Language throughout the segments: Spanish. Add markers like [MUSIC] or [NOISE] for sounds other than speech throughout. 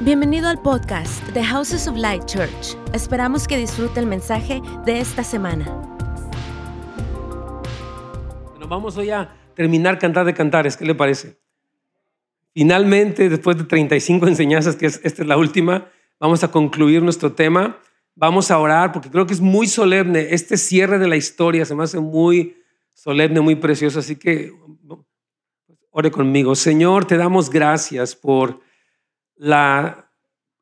Bienvenido al podcast de Houses of Light Church. Esperamos que disfrute el mensaje de esta semana. Bueno, vamos hoy a terminar Cantar de Cantares. ¿Qué le parece? Finalmente, después de 35 enseñanzas, que es, esta es la última, vamos a concluir nuestro tema. Vamos a orar porque creo que es muy solemne. Este cierre de la historia se me hace muy solemne, muy precioso. Así que ore conmigo. Señor, te damos gracias por la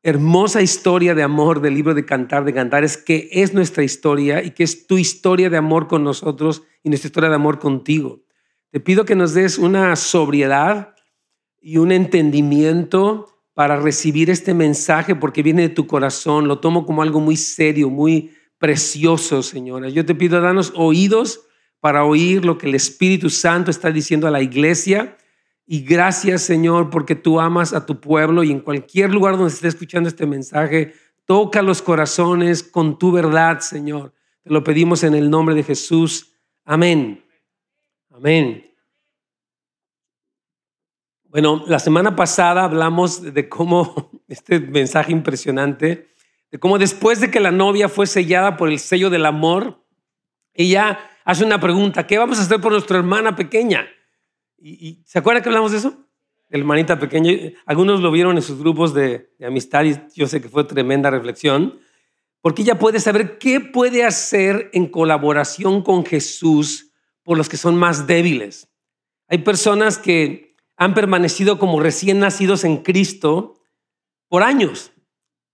hermosa historia de amor del libro de Cantar de Cantares, que es nuestra historia y que es tu historia de amor con nosotros y nuestra historia de amor contigo. Te pido que nos des una sobriedad y un entendimiento para recibir este mensaje porque viene de tu corazón. Lo tomo como algo muy serio, muy precioso, Señora. Yo te pido, danos oídos para oír lo que el Espíritu Santo está diciendo a la iglesia y gracias, Señor, porque tú amas a tu pueblo y en cualquier lugar donde esté escuchando este mensaje, toca los corazones con tu verdad, Señor. Te lo pedimos en el nombre de Jesús. Amén. Amén. Bueno, la semana pasada hablamos de cómo, [LAUGHS] este mensaje impresionante, de cómo después de que la novia fue sellada por el sello del amor, ella hace una pregunta, ¿qué vamos a hacer por nuestra hermana pequeña? ¿Y, se acuerdan que hablamos de eso? El hermanita pequeña. Algunos lo vieron en sus grupos de, de amistad y yo sé que fue tremenda reflexión, porque ella puede saber qué puede hacer en colaboración con Jesús por los que son más débiles. Hay personas que han permanecido como recién nacidos en Cristo por años.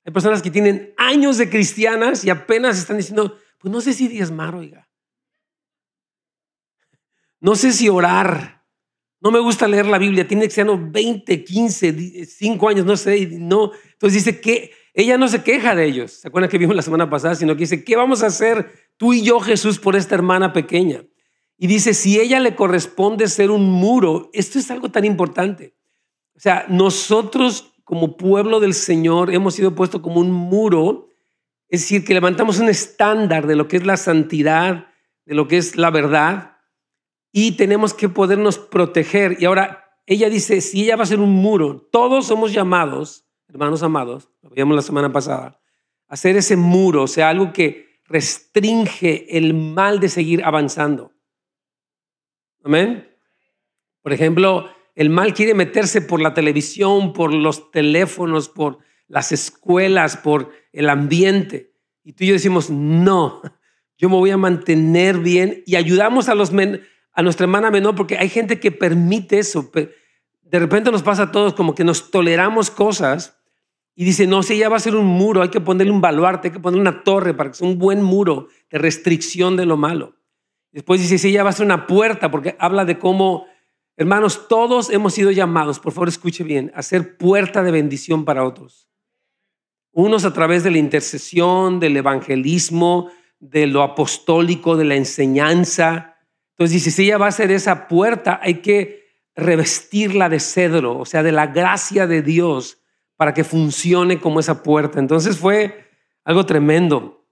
Hay personas que tienen años de cristianas y apenas están diciendo, pues no sé si diezmar, oiga. No sé si orar. No me gusta leer la Biblia, tiene que ser 20, 15, 5 años, no sé, no. Entonces dice que ella no se queja de ellos. ¿Se acuerdan que vimos la semana pasada? Sino que dice, ¿qué vamos a hacer tú y yo, Jesús, por esta hermana pequeña? Y dice, si ella le corresponde ser un muro, esto es algo tan importante. O sea, nosotros como pueblo del Señor hemos sido puestos como un muro, es decir, que levantamos un estándar de lo que es la santidad, de lo que es la verdad, y tenemos que podernos proteger. Y ahora ella dice, si ella va a ser un muro, todos somos llamados, hermanos amados, lo veíamos la semana pasada, a hacer ese muro, o sea, algo que restringe el mal de seguir avanzando. Amén. Por ejemplo, el mal quiere meterse por la televisión, por los teléfonos, por las escuelas, por el ambiente. Y tú y yo decimos, no, yo me voy a mantener bien y ayudamos a los, men a nuestra hermana menor, porque hay gente que permite eso. De repente nos pasa a todos como que nos toleramos cosas y dice, no, si ella va a ser un muro, hay que ponerle un baluarte, hay que ponerle una torre para que sea un buen muro de restricción de lo malo. Después dice, si ella va a ser una puerta, porque habla de cómo, hermanos, todos hemos sido llamados, por favor escuche bien, a ser puerta de bendición para otros. Unos a través de la intercesión, del evangelismo, de lo apostólico, de la enseñanza, entonces dice, si ella va a ser esa puerta, hay que revestirla de cedro, o sea, de la gracia de Dios para que funcione como esa puerta. Entonces fue algo tremendo.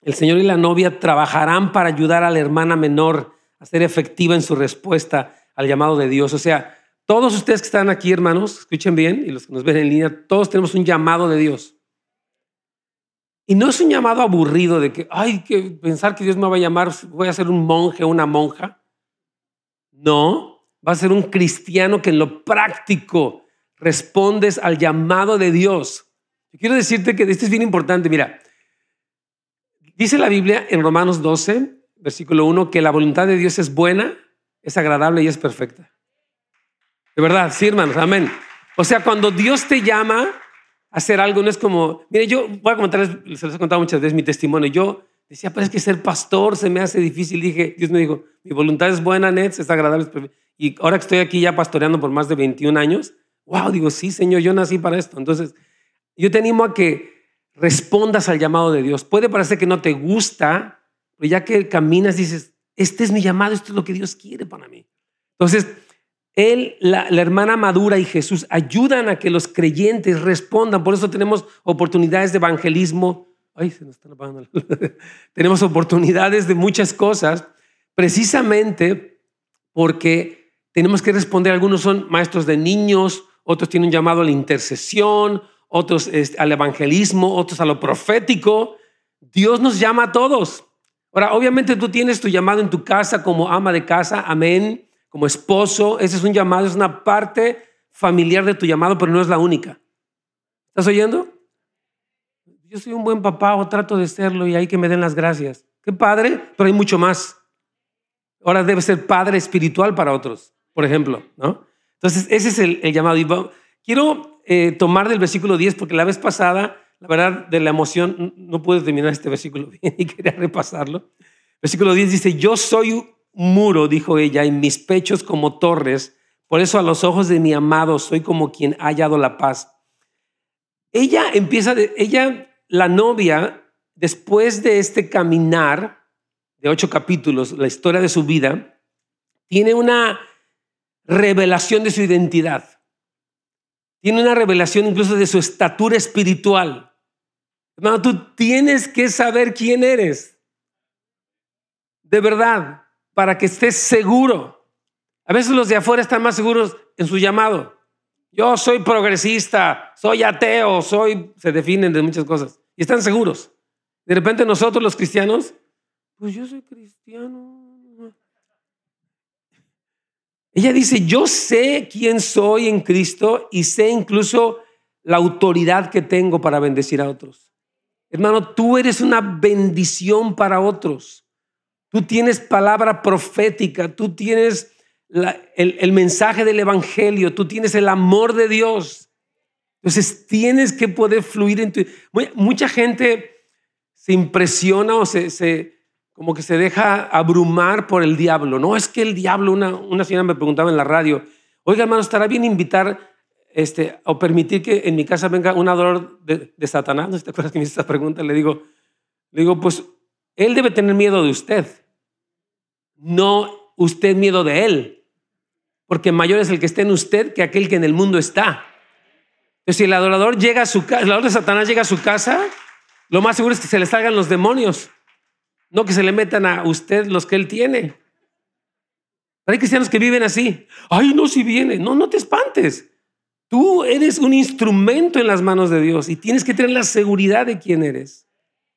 El Señor y la novia trabajarán para ayudar a la hermana menor a ser efectiva en su respuesta al llamado de Dios. O sea, todos ustedes que están aquí, hermanos, escuchen bien, y los que nos ven en línea, todos tenemos un llamado de Dios. Y no es un llamado aburrido de que, ay, que pensar que Dios me va a llamar, voy a ser un monje o una monja. No, va a ser un cristiano que en lo práctico respondes al llamado de Dios. Quiero decirte que esto es bien importante. Mira, dice la Biblia en Romanos 12, versículo 1, que la voluntad de Dios es buena, es agradable y es perfecta. De verdad, sí, hermanos, amén. O sea, cuando Dios te llama, hacer algo, no es como, mire, yo voy a comentarles, se los he contado muchas veces mi testimonio, yo decía, pero es que ser pastor se me hace difícil, dije, Dios me dijo, mi voluntad es buena, Nets, es agradable, y ahora que estoy aquí ya pastoreando por más de 21 años, wow, digo, sí, Señor, yo nací para esto, entonces yo te animo a que respondas al llamado de Dios. Puede parecer que no te gusta, pero ya que caminas dices, este es mi llamado, esto es lo que Dios quiere para mí. Entonces, él, la, hermana madura y Jesús ayudan a que los creyentes respondan. Por eso tenemos oportunidades de evangelismo. Ay, se nos están apagando. [LAUGHS] tenemos oportunidades de muchas cosas, precisamente porque tenemos que responder. Algunos son maestros de niños, otros tienen un llamado a la intercesión, otros este, al evangelismo, otros a lo profético. Dios nos llama a todos. Ahora, obviamente tú tienes tu llamado en tu casa como ama de casa, amén, como esposo. Ese es un llamado, es una parte familiar de tu llamado, pero no es la única. ¿Estás oyendo? Yo soy un buen papá o trato de serlo y hay que me den las gracias. Qué padre, pero hay mucho más. Ahora debe ser padre espiritual para otros, por ejemplo, ¿no? Entonces, ese es el, llamado. Y quiero eh, tomar del versículo 10 porque la vez pasada, la verdad, de la emoción, no pude terminar este versículo [LAUGHS] bien y quería repasarlo. Versículo 10 dice, yo soy muro, dijo ella, y mis pechos como torres, por eso a los ojos de mi amado soy como quien ha hallado la paz. Ella empieza, de, ella, la novia, después de este caminar de ocho capítulos, la historia de su vida, tiene una revelación de su identidad. Tiene una revelación incluso de su estatura espiritual. Hermano, tú tienes que saber quién eres. De verdad, para que estés seguro. A veces los de afuera están más seguros en su llamado. Yo soy progresista, soy ateo, soy... Se definen de muchas cosas. Y están seguros. De repente nosotros los cristianos, pues yo soy cristiano. Ella dice, yo sé quién soy en Cristo y sé incluso la autoridad que tengo para bendecir a otros. Hermano, tú eres una bendición para otros. Tú tienes palabra profética, tú tienes el, mensaje del Evangelio, tú tienes el amor de Dios. Entonces tienes que poder fluir en tu... Mucha gente se impresiona o se, como que se deja abrumar por el diablo. No es que el diablo, una, una señora me preguntaba en la radio, oiga hermano, ¿estará bien invitar este, o permitir que en mi casa venga un adorador de, Satanás? ¿No te acuerdas que me hice esta pregunta? Le digo, le digo, pues él debe tener miedo de usted, no usted miedo de él, porque mayor es el que esté en usted que aquel que en el mundo está. Entonces, si el adorador llega a su casa, el adorador de Satanás llega a su casa, lo más seguro es que se le salgan los demonios. No que se le metan a usted los que él tiene. hay cristianos que viven así. Ay, no, si viene. No, no te espantes. Tú eres un instrumento en las manos de Dios y tienes que tener la seguridad de quién eres.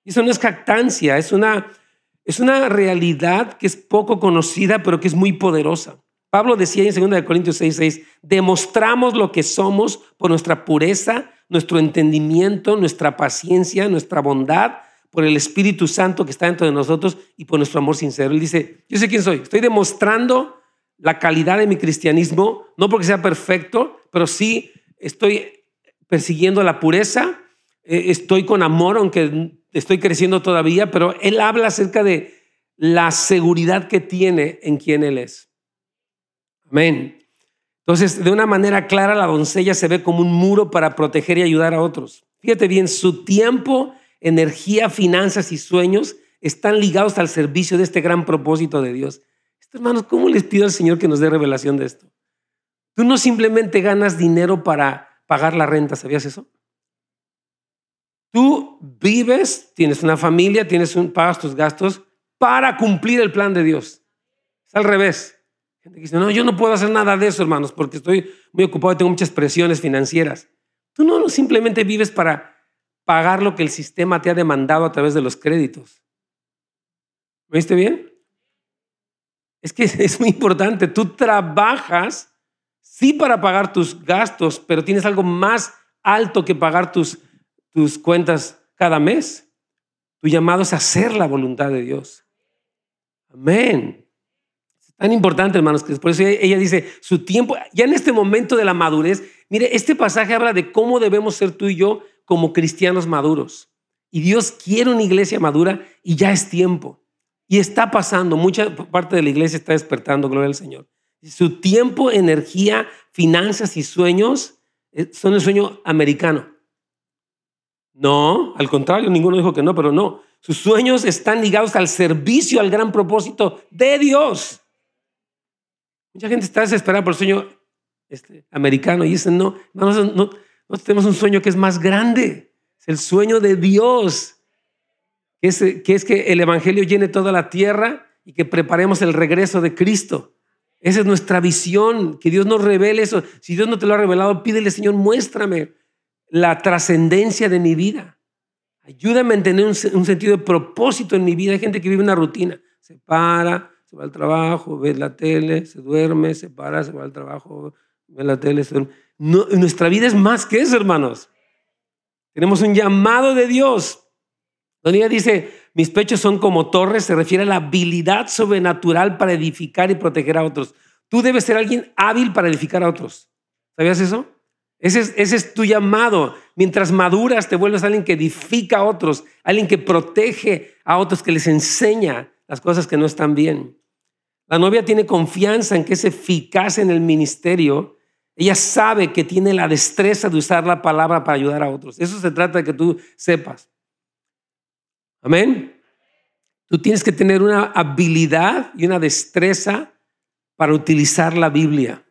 Eso no es jactancia, es una, es una realidad que es poco conocida, pero que es muy poderosa. Pablo decía en 2 Corintios 6, 6, demostramos lo que somos por nuestra pureza, nuestro entendimiento, nuestra paciencia, nuestra bondad, por el Espíritu Santo que está dentro de nosotros y por nuestro amor sincero. Él dice, yo sé quién soy, estoy demostrando la calidad de mi cristianismo, no porque sea perfecto, pero sí estoy persiguiendo la pureza, estoy con amor, aunque estoy creciendo todavía, pero él habla acerca de la seguridad que tiene en quien él es. Amén. Entonces, de una manera clara, la doncella se ve como un muro para proteger y ayudar a otros. Fíjate bien, su tiempo energía, finanzas y sueños están ligados al servicio de este gran propósito de Dios. hermanos, ¿cómo les pido al Señor que nos dé revelación de esto? Tú no simplemente ganas dinero para pagar la renta, ¿sabías eso? Tú vives, tienes una familia, tienes un, pagas tus gastos para cumplir el plan de Dios. Es al revés. Gente que dice, no, yo no puedo hacer nada de eso, hermanos, porque estoy muy ocupado y tengo muchas presiones financieras. Tú no simplemente vives para pagar lo que el sistema te ha demandado a través de los créditos. ¿Me viste bien? Es que [LAUGHS] es muy importante. Tú trabajas, sí, para pagar tus gastos, pero tienes algo más alto que pagar tus, tus cuentas cada mes. Tu llamado es hacer la voluntad de Dios. Amén. Es tan importante, hermanos, que por eso ella dice, su tiempo, ya en este momento de la madurez, mire, este pasaje habla de cómo debemos ser tú y yo como cristianos maduros. Y Dios quiere una iglesia madura y ya es tiempo. Y está pasando, mucha parte de la iglesia está despertando, gloria al Señor. Su tiempo, energía, finanzas y sueños eh, son el sueño americano. No, al contrario, ninguno dijo que no, pero no. Sus sueños están ligados al servicio, al gran propósito de Dios. Mucha gente está desesperada por el sueño este, americano y dicen, no, no, no, tenemos un sueño que es más grande, es el sueño de Dios, que es, que es que el Evangelio llene toda la tierra y que preparemos el regreso de Cristo. Esa es nuestra visión, que Dios nos revele eso. Si Dios no te lo ha revelado, pídele, Señor, muéstrame. La trascendencia de mi vida. Ayúdame a tener un, sentido de propósito en mi vida. Hay gente que vive una rutina. Se para, se va al trabajo, ve la tele, se duerme, se para, se va al trabajo, ve la tele, se duerme. Nuestra vida es más que eso, hermanos. Tenemos un llamado de Dios. Donde dice, mis pechos son como torres, se refiere a la habilidad sobrenatural para edificar y proteger a otros. Tú debes ser alguien hábil para edificar a otros. ¿Sabías eso? Ese es, tu llamado. Mientras maduras, te vuelves alguien que edifica a otros, alguien que protege a otros, que les enseña las cosas que no están bien. La novia tiene confianza en que es eficaz en el ministerio. Ella sabe que tiene la destreza de usar la palabra para ayudar a otros. Eso se trata de que tú sepas. Amén. Tú tienes que tener una habilidad y una destreza para utilizar la Biblia.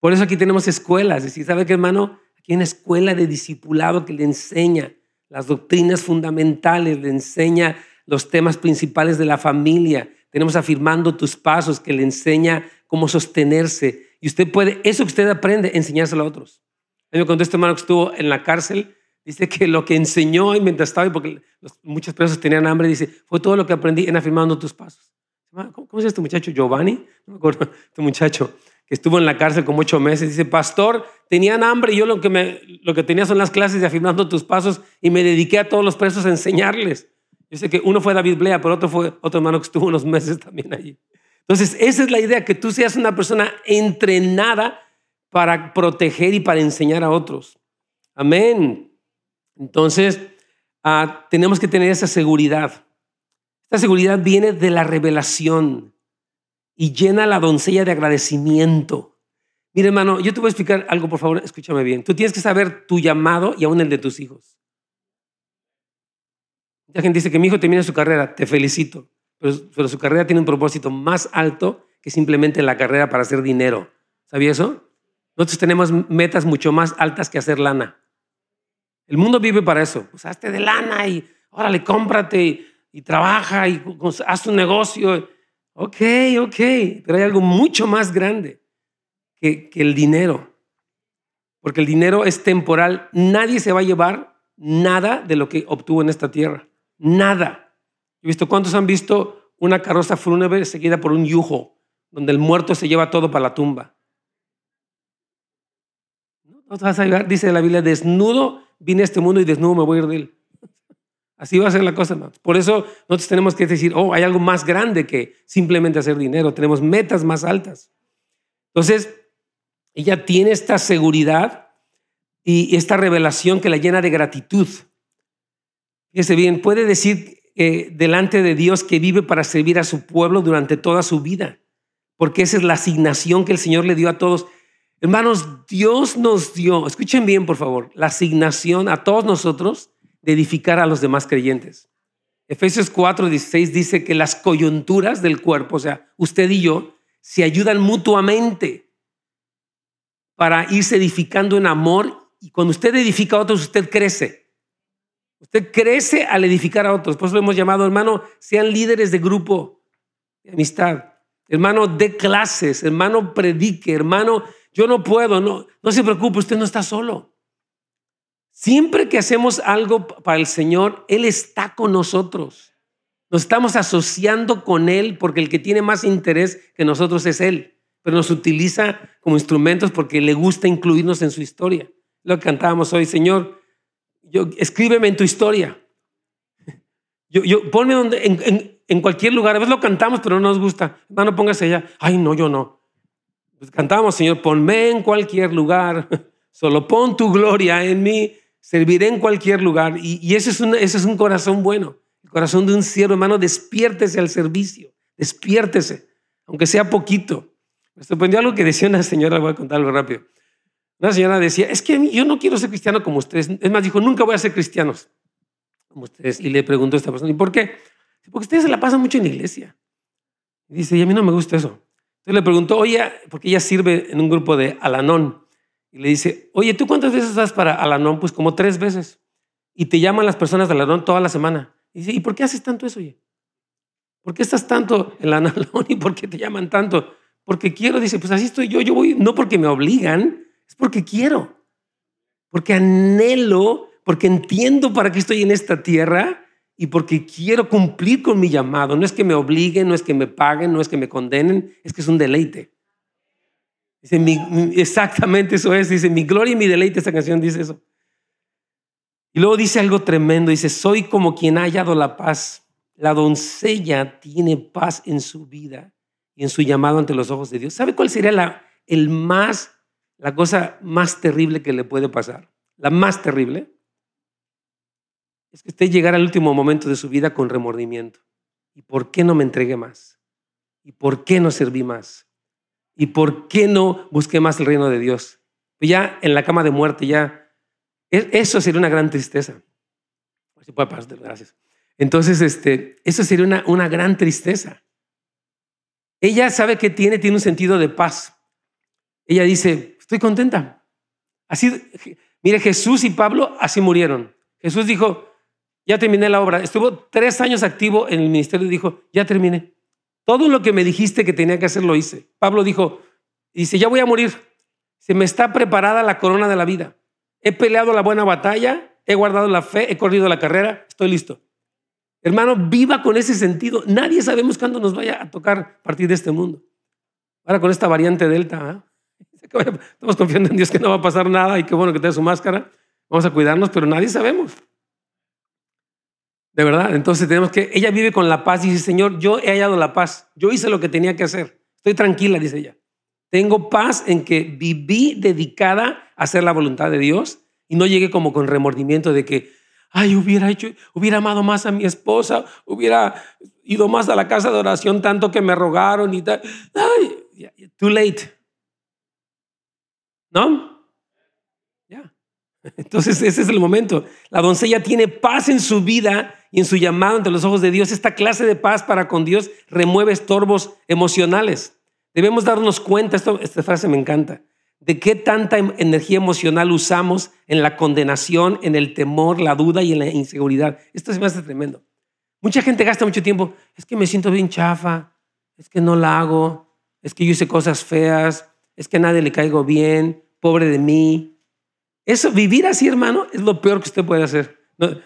Por eso aquí tenemos escuelas. Es decir, ¿sabe qué, hermano? Aquí hay una escuela de discipulado que le enseña las doctrinas fundamentales, le enseña los temas principales de la familia. Tenemos afirmando tus pasos que le enseña cómo sostenerse. Y usted puede, eso que usted aprende, enseñárselo a otros. A mí me contó este hermano que estuvo en la cárcel Dice que lo que enseñó y mientras estaba, porque muchos presos tenían hambre, dice, fue todo lo que aprendí en afirmando tus pasos. ¿Cómo, llama este muchacho? Giovanni, no me acuerdo, [LAUGHS] este muchacho que estuvo en la cárcel como ocho meses. Dice, pastor, tenían hambre y yo lo que, lo que tenía son las clases de afirmando tus pasos y me dediqué a todos los presos a enseñarles. Yo sé que uno fue David Blea, pero otro fue otro hermano que estuvo unos meses [LAUGHS] también allí. Entonces, esa es la idea, que tú seas una persona entrenada para proteger y para enseñar a otros. Amén. Entonces, ah, tenemos que tener esa seguridad. Esta seguridad viene de la revelación y llena la doncella de agradecimiento. Mire, hermano, yo te voy a explicar algo, por favor, escúchame bien. Tú tienes que saber tu llamado y aún el de tus hijos. La gente dice que mi hijo termina su carrera, te felicito, pero, su carrera tiene un propósito más alto que simplemente la carrera para hacer dinero. ¿Sabía eso? Nosotros tenemos metas mucho más altas que hacer lana. El mundo vive para eso. Pues hazte de lana y órale, cómprate y, trabaja y haz un negocio. Ok, ok, pero hay algo mucho más grande que, el dinero. Porque el dinero es temporal. Nadie se va a llevar nada de lo que obtuvo en esta tierra. Nada. He visto cuántos han visto una carroza fúnebre seguida por un yujo, donde el muerto se lleva todo para la tumba. No te vas a llevar, dice la Biblia, desnudo vine a este mundo y desnudo me voy a ir de él. Así va a ser la cosa, hermanos. Por eso nosotros tenemos que decir, oh, hay algo más grande que simplemente hacer dinero. Tenemos metas más altas. Entonces, ella tiene esta seguridad y esta revelación que la llena de gratitud. Fíjese bien, puede decir delante de Dios que vive para servir a su pueblo durante toda su vida, porque esa es la asignación que el Señor le dio a todos. Hermanos, Dios nos dio, escuchen bien por favor, la asignación a todos nosotros de edificar a los demás creyentes. Efesios 4, 16 dice que las coyunturas del cuerpo, o sea, usted y yo, se ayudan mutuamente para irse edificando en amor y cuando usted edifica a otros, usted crece. Usted crece al edificar a otros. Por eso lo hemos llamado, hermano, sean líderes de grupo, de amistad. Hermano, de clases, hermano, predique, hermano, yo no puedo, no, no se preocupe, usted no está solo. Siempre que hacemos algo para el Señor, Él está con nosotros. Nos estamos asociando con Él porque el que tiene más interés que nosotros es Él, pero nos utiliza como instrumentos porque le gusta incluirnos en su historia. Lo que cantábamos hoy, Señor, yo, escríbeme en tu historia. [LAUGHS] Yo, yo, ponme en, cualquier lugar. A veces lo cantamos, pero no nos gusta. Hermano, póngase allá. Ay, no, yo no. Pues cantamos, Señor, ponme en cualquier lugar, [LAUGHS] solo pon tu gloria en mí, serviré en cualquier lugar. Y, un, ese es un corazón bueno, el corazón de un siervo, hermano, despiértese al servicio, despiértese, aunque sea poquito. Me sorprendió algo que decía una señora, voy a contarlo rápido. Una señora decía, es que yo no quiero ser cristiano como ustedes. Es más, dijo, nunca voy a ser cristianos como ustedes. Y le preguntó a esta persona, ¿y por qué? Porque ustedes se la pasan mucho en la iglesia. Y dice, y a mí no me gusta eso. Entonces le preguntó, oye, porque ella sirve en un grupo de Alanón. Y le dice, oye, ¿tú cuántas veces vas para Alanón? Pues como tres veces. Y te llaman las personas de Alanón toda la semana. Y dice, ¿y por qué haces tanto eso, oye? ¿Por qué estás tanto en Alanón [LAUGHS] y por qué te llaman tanto? Porque quiero, dice, pues así estoy yo, yo voy, no porque me obligan, es porque quiero. porque anhelo, porque entiendo para qué estoy en esta tierra y porque quiero cumplir con mi llamado. No es que me obliguen, no es que me paguen, no es que me condenen, es que es un deleite. Dice, exactamente eso es, dice, mi gloria y mi deleite, esa canción dice eso. Y luego dice algo tremendo, dice, soy como quien ha hallado la paz. La doncella tiene paz en su vida y en su llamado ante los ojos de Dios. ¿Sabe cuál sería la, el más, la cosa más terrible que le puede pasar? La más terrible es que usted llegara al último momento de su vida con remordimiento. ¿Y por qué no me entregué más? ¿Y por qué no serví más? ¿Y por qué no busqué más el reino de Dios? Pues ya en la cama de muerte, ya. E, eso sería una gran tristeza. Si puede pasar, gracias. Entonces, este, eso sería una, una gran tristeza. Ella sabe que tiene, tiene un sentido de paz. Ella dice, estoy contenta. Así, mire, Jesús y Pablo así murieron. Jesús dijo, ya terminé la obra. Estuvo tres años activo en el ministerio y dijo, ya terminé. Todo lo que me dijiste que tenía que hacer lo hice. Pablo dijo, dice, ya voy a morir. Se me está preparada la corona de la vida. He peleado la buena batalla, he guardado la fe, he corrido la carrera, estoy listo. Hermano, viva con ese sentido. Nadie sabemos cuándo nos vaya a tocar partir de este mundo. Ahora con esta variante Delta, ¿eh? [LAUGHS] estamos confiando en Dios que no va a pasar nada y qué bueno que tenga su máscara. Vamos a cuidarnos, pero nadie sabemos. De verdad, entonces tenemos que, ella vive con la paz y dice, Señor, yo he hallado la paz, yo hice lo que tenía que hacer, estoy tranquila, dice ella. Tengo paz en que viví dedicada a hacer la voluntad de Dios y no llegué como con remordimiento de que, ay, hubiera hecho, hubiera amado más a mi esposa, hubiera ido más a la casa de oración tanto que me rogaron y tal. Ay, too late. ¿No? [LAUGHS] Entonces ese es el momento. La doncella tiene paz en su vida y en su llamado ante los ojos de Dios. Esta clase de paz para con Dios remueve estorbos emocionales. Debemos darnos cuenta, esto, esta frase me encanta, de qué tanta em, energía emocional usamos en la condenación, en el temor, la duda y en la inseguridad. Esto se me hace tremendo. Mucha gente gasta mucho tiempo, es que me siento bien chafa, es que no la hago, es que yo hice cosas feas, es que a nadie le caigo bien, pobre de mí, eso, vivir así, hermano, es lo peor que usted puede hacer.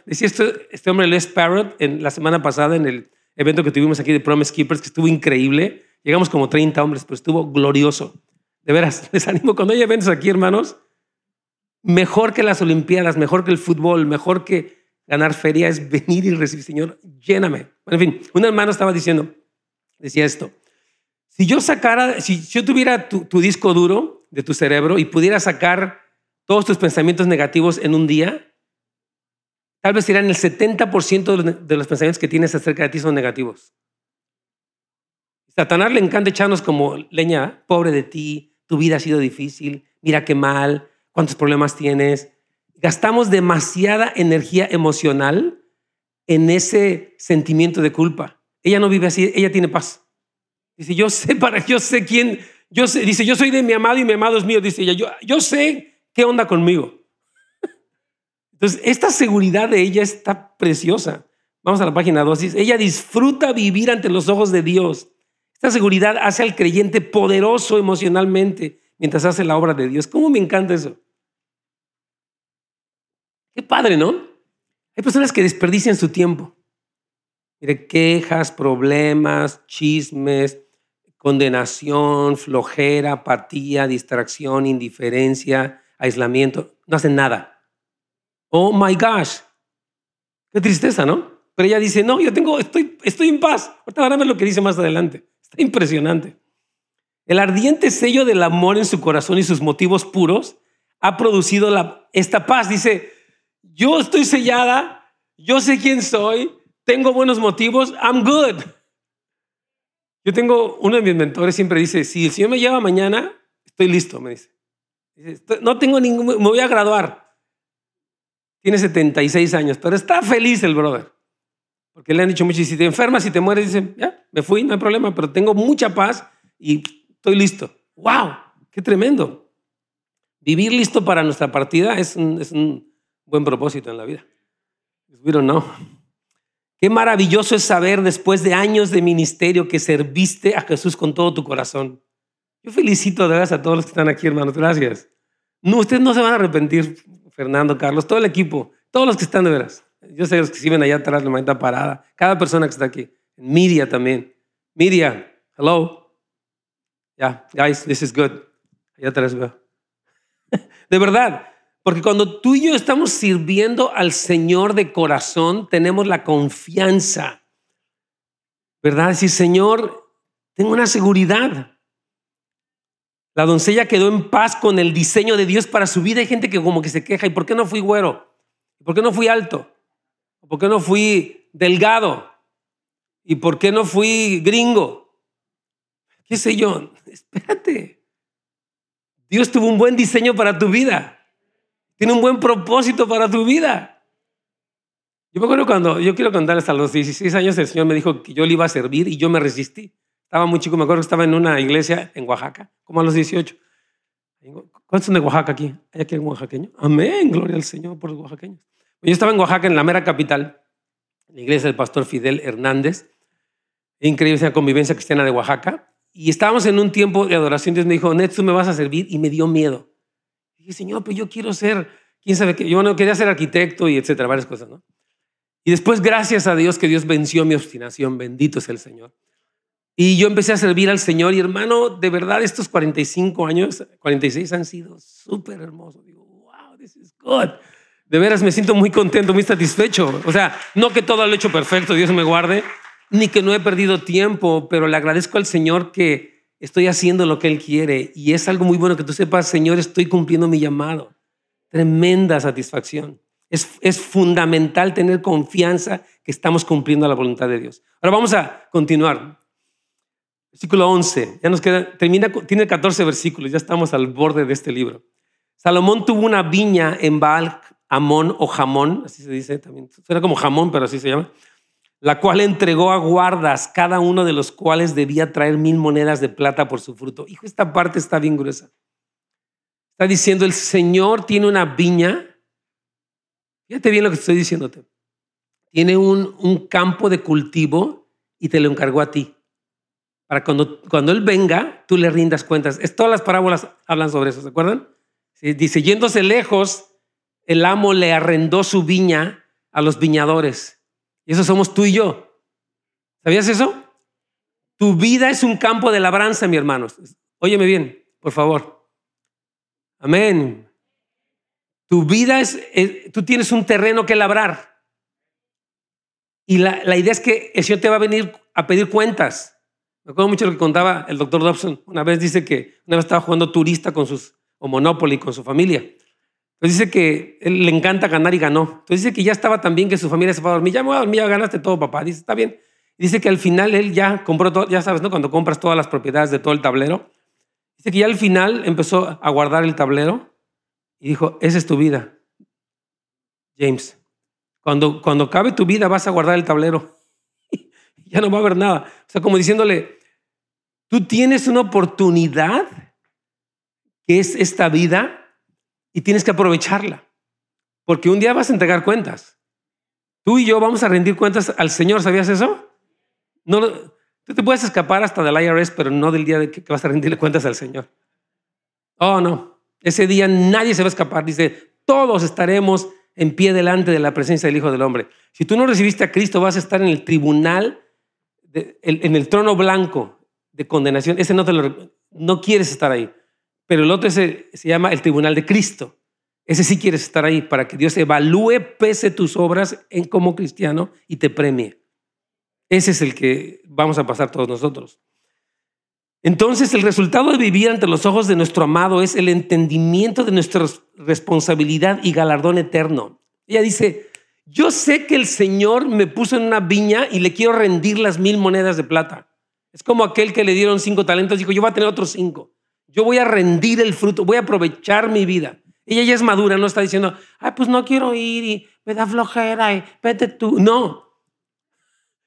decía este hombre Les Parrott en la semana pasada en el evento que tuvimos aquí de Promise Keepers, que estuvo increíble. Llegamos como 30 hombres, pero estuvo glorioso. De veras, [LAUGHS] les animo, cuando hay eventos aquí, hermanos, mejor que las Olimpiadas, mejor que el fútbol, mejor que ganar feria es venir y recibir, Señor, lléname. En fin, un hermano estaba diciendo, decía esto, si yo sacara, si yo tuviera tu disco duro de tu cerebro y pudiera sacar todos tus pensamientos negativos en un día, tal vez serán el 70% de los pensamientos que tienes acerca de ti son negativos. Satanás le encanta echarnos como leña, pobre de ti, tu vida ha sido difícil, mira qué mal, cuántos problemas tienes. Gastamos demasiada energía emocional en ese sentimiento de culpa. Ella no vive así, ella tiene paz. Dice, yo sé para, yo sé quién, yo sé, dice, yo soy de mi amado y mi amado es mío, dice ella, yo, yo sé ¿qué onda conmigo? Entonces, esta seguridad de ella está preciosa. Vamos a la página 2. Ella disfruta vivir ante los ojos de Dios. Esta seguridad hace al creyente poderoso emocionalmente mientras hace la obra de Dios. ¿Cómo me encanta eso? Qué padre, ¿no? Hay personas que desperdician su tiempo. Mire, quejas, problemas, chismes, condenación, flojera, apatía, distracción, indiferencia, aislamiento, no hacen nada. Oh my gosh, qué tristeza, ¿no? Pero ella dice, no, yo tengo, estoy, estoy en paz. Ahorita van a ver lo que dice más adelante. Está impresionante. El ardiente sello del amor en su corazón y sus motivos puros ha producido esta paz. Dice, yo estoy sellada, yo sé quién soy, tengo buenos motivos, I'm good. Yo tengo, uno de mis mentores siempre dice, si el Señor me lleva mañana, estoy listo, me dice. No tengo ningún, me voy a graduar. Tiene 76 años, pero está feliz el brother. Porque le han dicho mucho, si te enfermas, si te mueres, dice, ya, me fui, no hay problema, pero tengo mucha paz y estoy listo. ¡Wow! ¡Qué tremendo! Vivir listo para nuestra partida es un, buen propósito en la vida. Qué maravilloso es saber después de años de ministerio que serviste a Jesús con todo tu corazón. Yo felicito de verdad a todos los que están aquí, hermanos. Gracias. No, ustedes no se van a arrepentir. Fernando, Carlos, todo el equipo, todos los que están de veras. Yo sé los que siguen allá atrás, la manita parada. Cada persona que está aquí. Media también. Media, hello. Yeah, guys, this is good. Allá atrás veo. [LAUGHS] De verdad, porque cuando tú y yo estamos sirviendo al Señor de corazón, tenemos la confianza, ¿verdad? Decir, Señor, tengo una seguridad. La doncella quedó en paz con el diseño de Dios para su vida. Hay gente que como que se queja, ¿y por qué no fui güero? ¿Por qué no fui alto? ¿Por qué no fui delgado? ¿Y por qué no fui gringo? ¿Qué sé yo? [LAUGHS] Espérate. Dios tuvo un buen diseño para tu vida. Tiene un buen propósito para tu vida. Yo me acuerdo cuando, yo quiero contarles a los 16 años, el Señor me dijo que yo le iba a servir y yo me resistí. Estaba muy chico, me acuerdo que estaba en una iglesia en Oaxaca, como a los 18. ¿Cuántos son de Oaxaca aquí? ¿Hay aquí un oaxaqueño? Amén, gloria al Señor por los oaxaqueños. Yo estaba en Oaxaca, en la mera capital, en la iglesia del pastor Fidel Hernández. Increíble esa convivencia cristiana de Oaxaca. Y estábamos en un tiempo de adoración. Dios me dijo, Net, tú me vas a servir. Y me dio miedo. dije, Señor, pero yo quiero ser, quién sabe qué. Yo no quería ser arquitecto y etcétera, varias cosas, ¿no? Y después, gracias a Dios, que Dios venció mi obstinación. Bendito es el Señor. Y yo empecé a servir al Señor. Y hermano, de verdad, estos 45 años, 46 han sido súper hermosos. Digo, wow, this is good. De veras me siento muy contento, muy satisfecho. O sea, no que todo lo he hecho perfecto, Dios me guarde, ni que no he perdido tiempo, pero le agradezco al Señor que estoy haciendo lo que Él quiere. Y es algo muy bueno que tú sepas, Señor, estoy cumpliendo mi llamado. Tremenda satisfacción. Es, es fundamental tener confianza que estamos cumpliendo la voluntad de Dios. Ahora vamos a continuar. Versículo 11. Ya nos queda, termina, tiene 14 versículos, ya estamos al borde de este libro. Salomón tuvo una viña en Baal Amón o Jamón, así se dice también, suena como jamón, pero así se llama, la cual entregó a guardas, cada uno de los cuales debía traer mil monedas de plata por su fruto. Hijo, esta parte está bien gruesa. Está diciendo, el Señor tiene una viña, fíjate bien lo que estoy diciéndote, tiene un, un campo de cultivo y te lo encargó a ti. Para cuando, cuando Él venga, tú le rindas cuentas. Es, todas las parábolas hablan sobre eso, ¿se acuerdan? Dice, yéndose lejos, el amo le arrendó su viña a los viñadores. Y eso somos tú y yo. ¿Sabías eso? Tu vida es un campo de labranza, mi hermano. Óyeme bien, por favor. Amén. Tu vida es, tú tienes un terreno que labrar. Y la, la, idea es que el Señor te va a venir a pedir cuentas. Me acuerdo mucho lo que contaba el doctor Dobson. Una vez dice que una vez estaba jugando turista con sus, o Monopoly con su familia. Entonces dice que él le encanta ganar y ganó. Entonces dice que ya estaba tan bien que su familia se fue a dormir. Ya me voy a dormir, ya ganaste todo, papá. Dice, está bien. dice que al final él ya compró todo, ya sabes, ¿no? Cuando compras todas las propiedades de todo el tablero. Dice que ya al final empezó a guardar el tablero y dijo, esa es tu vida, James. Cuando, cuando acabe tu vida vas a guardar el tablero. Ya no va a haber nada. O sea, como diciéndole, tú tienes una oportunidad que es esta vida y tienes que aprovecharla, porque un día vas a entregar cuentas. Tú y yo vamos a rendir cuentas al Señor, ¿sabías eso? No, tú te puedes escapar hasta del IRS, pero no del día de que vas a rendirle cuentas al Señor. Oh, no. Ese día nadie se va a escapar. Dice, todos estaremos en pie delante de la presencia del Hijo del Hombre. Si tú no recibiste a Cristo, vas a estar en el tribunal, en el trono blanco de condenación. Ese no te lo, no quieres estar ahí. Pero el otro se llama el tribunal de Cristo. Ese sí quieres estar ahí para que Dios evalúe, pese tus obras en como cristiano y te premie. Ese es el que vamos a pasar todos nosotros. Entonces, el resultado de vivir ante los ojos de nuestro amado es el entendimiento de nuestra responsabilidad y galardón eterno. Ella dice, yo sé que el Señor me puso en una viña y le quiero rendir las mil monedas de plata. Es como aquel que le dieron cinco talentos, dijo, yo voy a tener otros cinco. Yo voy a rendir el fruto, voy a aprovechar mi vida. Ella ya es madura, no está diciendo, ay, pues no quiero ir y me da flojera y vete tú. No.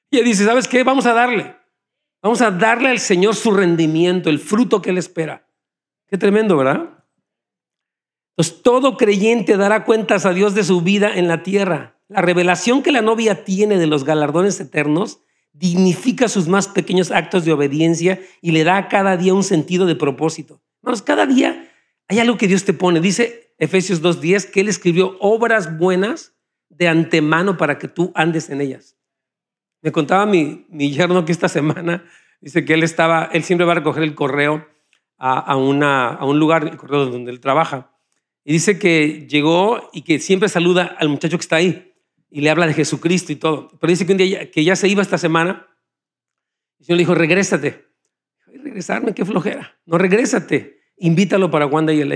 Ella dice, ¿sabes qué? Vamos a darle. Vamos a darle al Señor su rendimiento, el fruto que Él espera. Qué tremendo, ¿verdad? Pues todo creyente dará cuentas a Dios de su vida en la tierra. La revelación que la novia tiene de los galardones eternos dignifica sus más pequeños actos de obediencia y le da a cada día un sentido de propósito. Hermanos, cada día hay algo que Dios te pone. Dice, Efesios 2.10 que Él escribió obras buenas de antemano para que tú andes en ellas. Me contaba mi, mi yerno que esta semana dice que él estaba, él siempre va a recoger el correo a, a, una, a un lugar, el correo donde él trabaja. Y dice que llegó y que siempre saluda al muchacho que está ahí y le habla de Jesucristo y todo. Pero dice que un día que ya se iba esta semana, el Señor le dijo, regrésate. Regresarme, qué flojera. No, regrésate. Invítalo para Wanda y LA.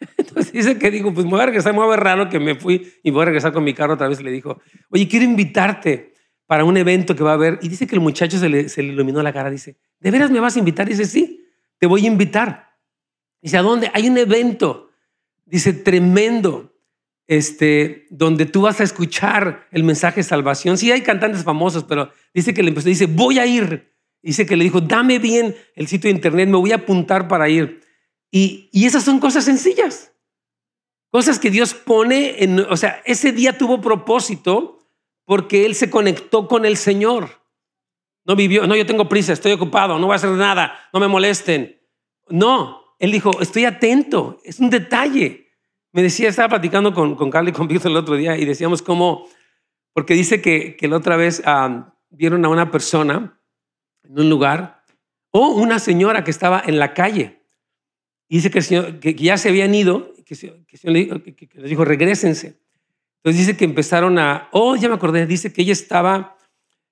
[LAUGHS] Entonces dice que digo, pues me voy a regresar, me voy a ver raro que me fui y voy a regresar con mi carro otra vez. Le dijo, oye, quiero invitarte para un evento que va a haber. Y dice que el muchacho se le, se le iluminó la cara. Dice, ¿de veras me vas a invitar? Dice, sí, te voy a invitar. Dice, ¿a dónde? Hay un evento. Dice, tremendo. Este, donde tú vas a escuchar el mensaje de salvación. Sí, hay cantantes famosos, pero dice que le empezó, dice, voy a ir. Dice que le dijo, dame bien el sitio de internet, me voy a apuntar para ir. Y, y esas son cosas sencillas. Cosas que Dios pone en, o sea, ese día tuvo propósito porque él se conectó con el Señor. No vivió, no, yo tengo prisa, estoy ocupado, no voy a hacer nada, no me molesten. No, él dijo, estoy atento, es un detalle. Me decía, estaba platicando con, con Carly y [LAUGHS] con Víctor el otro día y decíamos cómo, porque dice que, que la otra vez um, vieron a una persona en un lugar o una señora que estaba en la calle. Y dice que, ya se habían ido, que, que, les dijo, regresense. Entonces dice que empezaron a, oh, ya me acordé, dice que ella estaba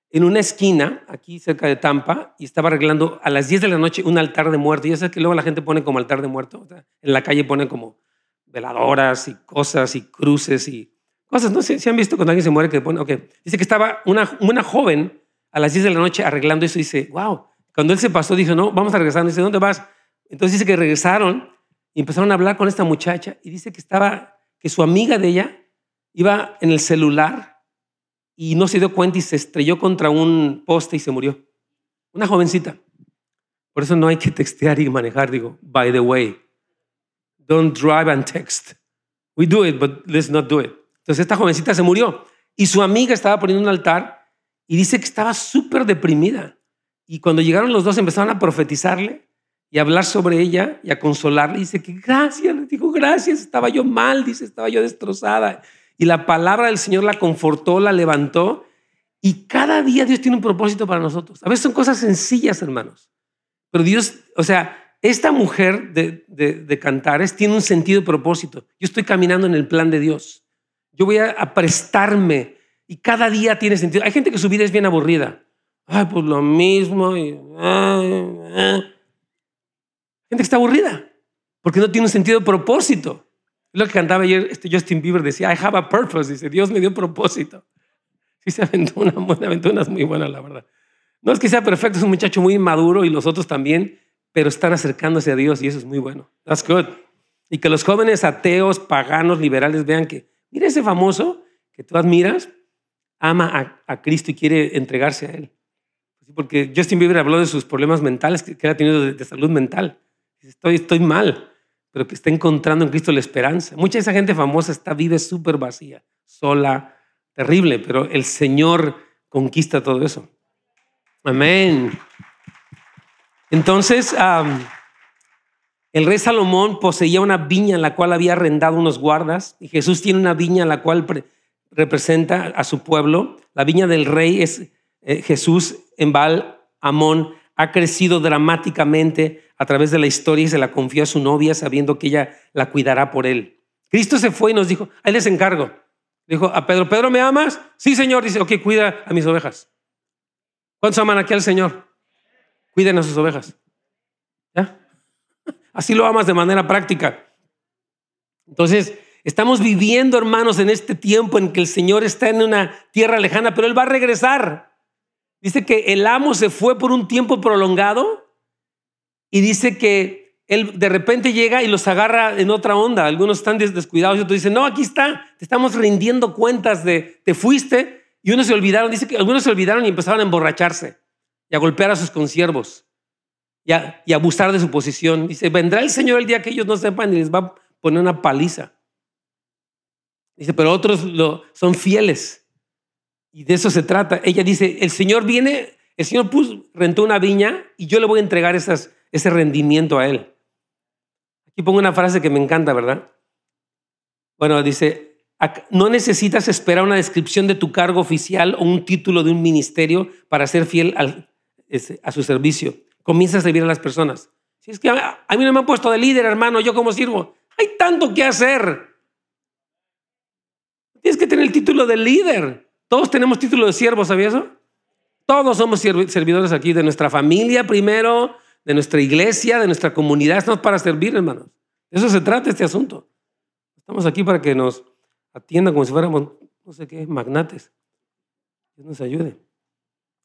en una esquina, aquí cerca de Tampa, y estaba arreglando a las 10 de la noche un altar de muerto. Y ya sabes que luego la gente pone como altar de muerto. O sea, en la calle ponen como veladoras y cosas y cruces y cosas. No sé si han visto cuando alguien se muere que pone, ok. Dice que estaba una, una joven a las 10 de la noche arreglando eso y dice, wow. Cuando él se pasó, dijo, no, vamos a regresar. Dice, ¿dónde vas? Entonces dice que regresaron y empezaron a hablar con esta muchacha y dice que estaba, que su amiga de ella iba en el celular y no se dio cuenta y se estrelló contra un poste y se murió. Una jovencita. Por eso no hay que textear y manejar. Digo, by the way, don't drive and text. We do it, but let's not do it. Entonces esta jovencita se murió y su amiga estaba poniendo un altar y dice que estaba súper deprimida. Y cuando llegaron los dos empezaron a profetizarle y a hablar sobre ella y a consolarle. Y dice que gracias, le dijo gracias, estaba yo mal, dice, estaba yo destrozada. Y la palabra del Señor la confortó, la levantó. Y cada día Dios tiene un propósito para nosotros. A veces son cosas sencillas, hermanos. Pero Dios, o sea, esta mujer de, de, de Cantares tiene un sentido y propósito. Yo estoy caminando en el plan de Dios. Yo voy a, prestarme y cada día tiene sentido. Hay gente que su vida es bien aburrida. Ay, pues lo mismo. Y, ay. Gente que está aburrida porque no tiene un sentido de propósito. Lo que cantaba ayer este Justin Bieber decía, I have a purpose. Dice, Dios me dio propósito. Sí se aventó una, una aventó muy buena, la verdad. No es que sea perfecto, es un muchacho muy maduro y los otros también, pero están acercándose a Dios y eso es muy bueno. That's good. Y que los jóvenes ateos, paganos, liberales vean que, mira ese famoso que tú admiras, ama a, a Cristo y quiere entregarse a Él. Porque Justin Bieber habló de sus problemas mentales que, que ha tenido de, de salud mental. Estoy, estoy mal pero que está encontrando en Cristo la esperanza. Mucha de esa gente famosa está vive súper vacía, sola, terrible, pero el Señor conquista todo eso. Amén. Entonces, el rey Salomón poseía una viña en la cual había arrendado unos guardas y Jesús tiene una viña en la cual representa a su pueblo. La viña del rey es eh, Jesús en Baal Amón ha crecido dramáticamente a través de la historia y se la confió a su novia sabiendo que ella la cuidará por él. Cristo se fue y nos dijo, ahí les encargo. Dijo a Pedro, Pedro, ¿me amas? Sí, Señor. Dice, ok, cuida a mis ovejas. ¿Cuántos aman aquí al Señor? Cuiden a sus ovejas. ¿Ya? Así lo amas de manera práctica. Entonces, estamos viviendo, hermanos, en este tiempo en que el Señor está en una tierra lejana, pero Él va a regresar. Dice que el amo se fue por un tiempo prolongado y dice que él de repente llega y los agarra en otra onda. Algunos están descuidados y otros dicen, no, aquí está, te estamos rindiendo cuentas de, te fuiste. Y unos se olvidaron, dice que algunos se olvidaron y empezaron a emborracharse y a golpear a sus consiervos y a, y abusar de su posición. Dice, vendrá el Señor el día que ellos no sepan y les va a poner una paliza. Dice, pero otros lo, son fieles. Y de eso se trata. Ella dice, el Señor viene, el Señor puso, rentó una viña y yo le voy a entregar ese rendimiento a Él. Aquí pongo una frase que me encanta, ¿verdad? Bueno, dice, no necesitas esperar una descripción de tu cargo oficial o un título de un ministerio para ser fiel a su servicio. Comienza a servir a las personas. Si es que a, mí no me han puesto de líder, hermano, ¿yo cómo sirvo? Hay tanto que hacer. Tienes que tener el título de líder. Todos tenemos título de siervo, ¿sabías eso? Todos somos servidores aquí, de nuestra familia primero, de nuestra iglesia, de nuestra comunidad. Estamos para servir, hermanos. De eso se trata este asunto. Estamos aquí para que nos atiendan como si fuéramos, no sé qué, magnates. Que nos ayude.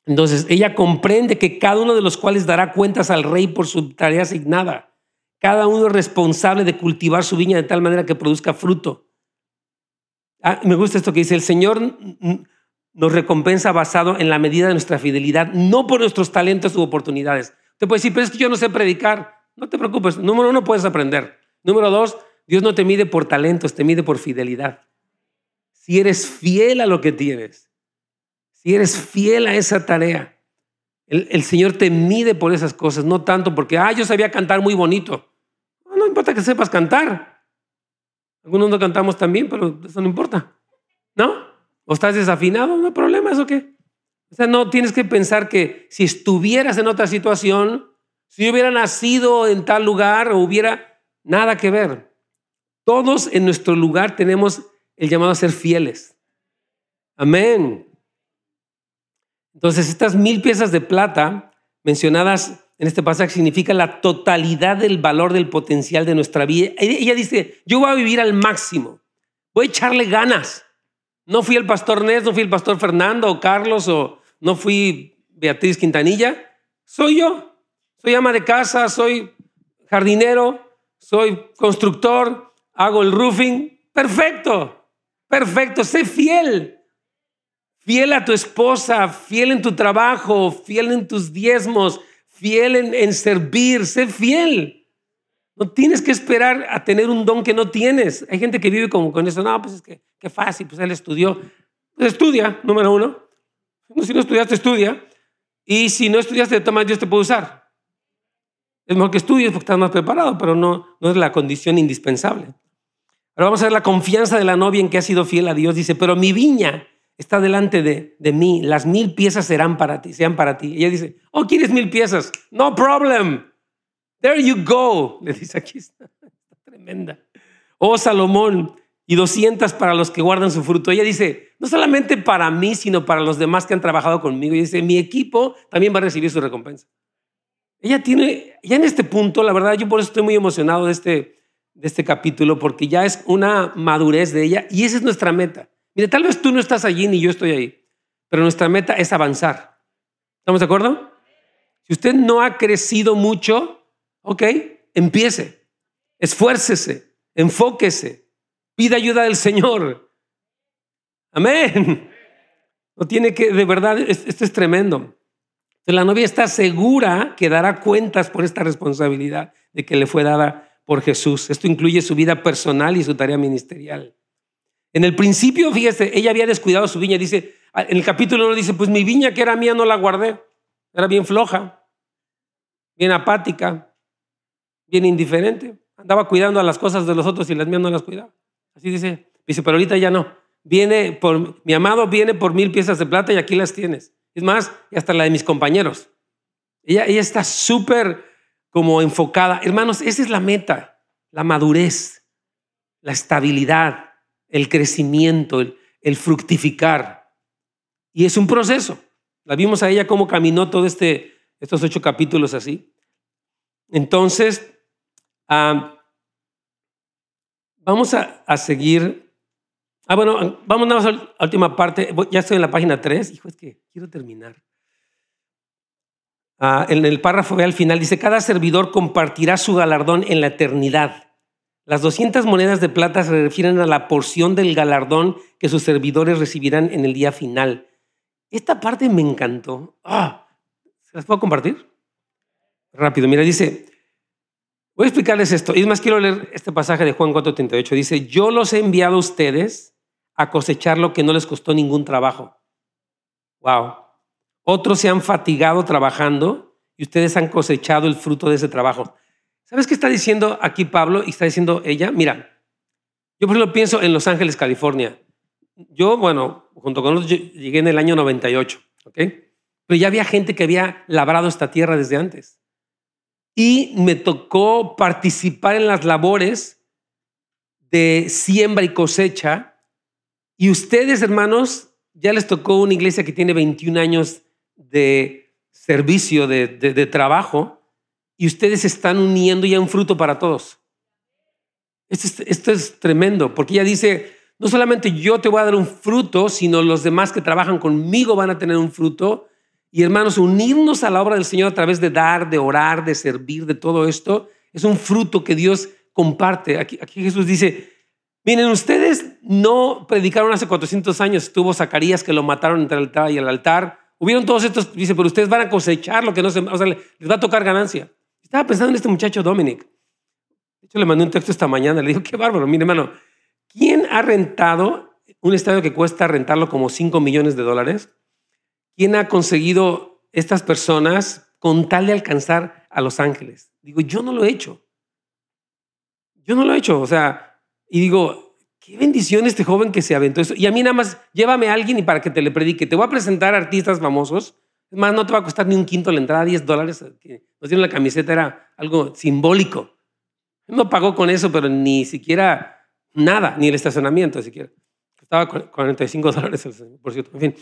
Entonces, ella comprende que cada uno de los cuales dará cuentas al rey por su tarea asignada. Cada uno es responsable de cultivar su viña de tal manera que produzca fruto. Ah, me gusta esto que dice, el Señor nos recompensa basado en la medida de nuestra fidelidad, no por nuestros talentos u oportunidades. Te puede decir, pero es que yo no sé predicar. No te preocupes. Número uno, puedes aprender. Número dos, Dios no te mide por talentos, te mide por fidelidad. Si eres fiel a lo que tienes, si eres fiel a esa tarea, el, Señor te mide por esas cosas, no tanto porque, ah, yo sabía cantar muy bonito. No, no importa que sepas cantar. Algunos no cantamos también, pero eso no importa. ¿No? ¿O estás desafinado? No hay problema, ¿eso qué? O sea, no tienes que pensar que si estuvieras en otra situación, si hubiera nacido en tal lugar o hubiera nada que ver. Todos en nuestro lugar tenemos el llamado a ser fieles. Amén. Entonces, estas mil piezas de plata mencionadas en este pasaje significan la totalidad del valor del potencial de nuestra vida. Ella dice, yo voy a vivir al máximo, voy a echarle ganas. No fui el pastor Nes, no fui el pastor Fernando o Carlos o no fui Beatriz Quintanilla. Soy yo. Soy ama de casa, soy jardinero, soy constructor, hago el roofing, perfecto, perfecto, sé fiel. Fiel a tu esposa, fiel en tu trabajo, fiel en tus diezmos, fiel en, servir, sé fiel. No tienes que esperar a tener un don que no tienes. Hay gente que vive como con eso, no, pues es que qué fácil, pues él estudió. Pues estudia, número uno. Si no estudiaste, estudia. Y si no estudiaste, toma, Dios te puede usar. Es mejor que estudies porque estás más preparado, pero no, no es la condición indispensable. Ahora vamos a ver la confianza de la novia en que ha sido fiel a Dios. Dice, pero mi viña está delante de, de mí. Las mil piezas serán para ti, sean para ti. ella dice, oh, ¿quieres mil piezas? No problem. There you go. [LAUGHS] Le dice aquí, está, tremenda. Oh, Salomón, y 200 para los que guardan su fruto. Ella dice, no solamente para mí, sino para los demás que han trabajado conmigo. Y dice, mi equipo también va a recibir su recompensa. Ella tiene, ya en este punto, la verdad, yo por eso estoy muy emocionado de este, de este capítulo porque ya es una madurez de ella y esa es nuestra meta. Mire, tal vez tú no estás allí ni yo estoy ahí, pero nuestra meta es avanzar. ¿Estamos de acuerdo? Si usted no ha crecido mucho, ok, empiece, esfuércese, enfóquese, pida ayuda del Señor. Amén. No tiene que, de verdad, esto es tremendo. La novia está segura que dará cuentas por esta responsabilidad de que le fue dada por Jesús. Esto incluye su vida personal y su tarea ministerial. En el principio, fíjese, ella había descuidado su viña. Dice, en el capítulo 1 dice, pues mi viña que era mía no la guardé. Era bien floja, bien apática, bien indiferente. Andaba cuidando a las cosas de los otros y las mías no las cuidaba. Así dice. Dice, pero ahorita ya no. Viene por, mi amado viene por mil piezas de plata y aquí las tienes. Es más, y hasta la de mis compañeros. Ella, ella está súper como enfocada. Hermanos, esa es la meta, la madurez, la estabilidad, el crecimiento, el, fructificar. Y es un proceso. La vimos a ella cómo caminó todos este, estos ocho capítulos así. Entonces, vamos a, seguir. Ah, bueno, vamos a la última parte. Ya estoy en la página 3. Hijo, es que quiero terminar. Ah, en el párrafo al final dice, cada servidor compartirá su galardón en la eternidad. Las 200 monedas de plata se refieren a la porción del galardón que sus servidores recibirán en el día final. Esta parte me encantó. Ah, ¿Se las puedo compartir? Rápido, mira, dice, voy a explicarles esto. Y es más, quiero leer este pasaje de Juan 4:38. Dice, yo los he enviado a ustedes a cosechar lo que no les costó ningún trabajo. Wow. Otros se han fatigado trabajando y ustedes han cosechado el fruto de ese trabajo. ¿Sabes qué está diciendo aquí Pablo y está diciendo ella? Mira, Yo por ejemplo pienso en Los Ángeles, California. Yo, bueno, junto con otros, llegué en el año 98, ¿ok? Pero ya había gente que había labrado esta tierra desde antes. Y me tocó participar en las labores de siembra y cosecha. Y ustedes, hermanos, ya les tocó una iglesia que tiene 21 años de servicio, de, de, trabajo, y ustedes están uniendo ya un fruto para todos. Esto es, tremendo, porque ella dice, no solamente yo te voy a dar un fruto, sino los demás que trabajan conmigo van a tener un fruto. Y hermanos, unirnos a la obra del Señor a través de dar, de orar, de servir, de todo esto, es un fruto que Dios comparte. Aquí, aquí Jesús dice, miren, ustedes no predicaron hace 400 años, estuvo Zacarías que lo mataron entre el altar y el altar. Hubieron todos estos, dice, pero ustedes van a cosechar lo que no se, o sea, les va a tocar ganancia. Estaba pensando en este muchacho Dominic. De hecho, le mandé un texto esta mañana, le digo, qué bárbaro, mire hermano, ¿quién ha rentado un estadio que cuesta rentarlo como 5 millones de dólares? ¿Quién ha conseguido estas personas con tal de alcanzar a Los Ángeles? Digo, yo no lo he hecho. Yo no lo he hecho, o sea, y digo, qué bendición este joven que se aventó eso. Y a mí nada más, llévame a alguien y para que te le predique. Te voy a presentar artistas famosos. Es más, no te va a costar ni un quinto la entrada, 10 dólares. Que nos dieron la camiseta, era algo simbólico. No pagó con eso, pero ni siquiera nada, ni el estacionamiento siquiera. Estaba 45 dólares, por cierto. En fin,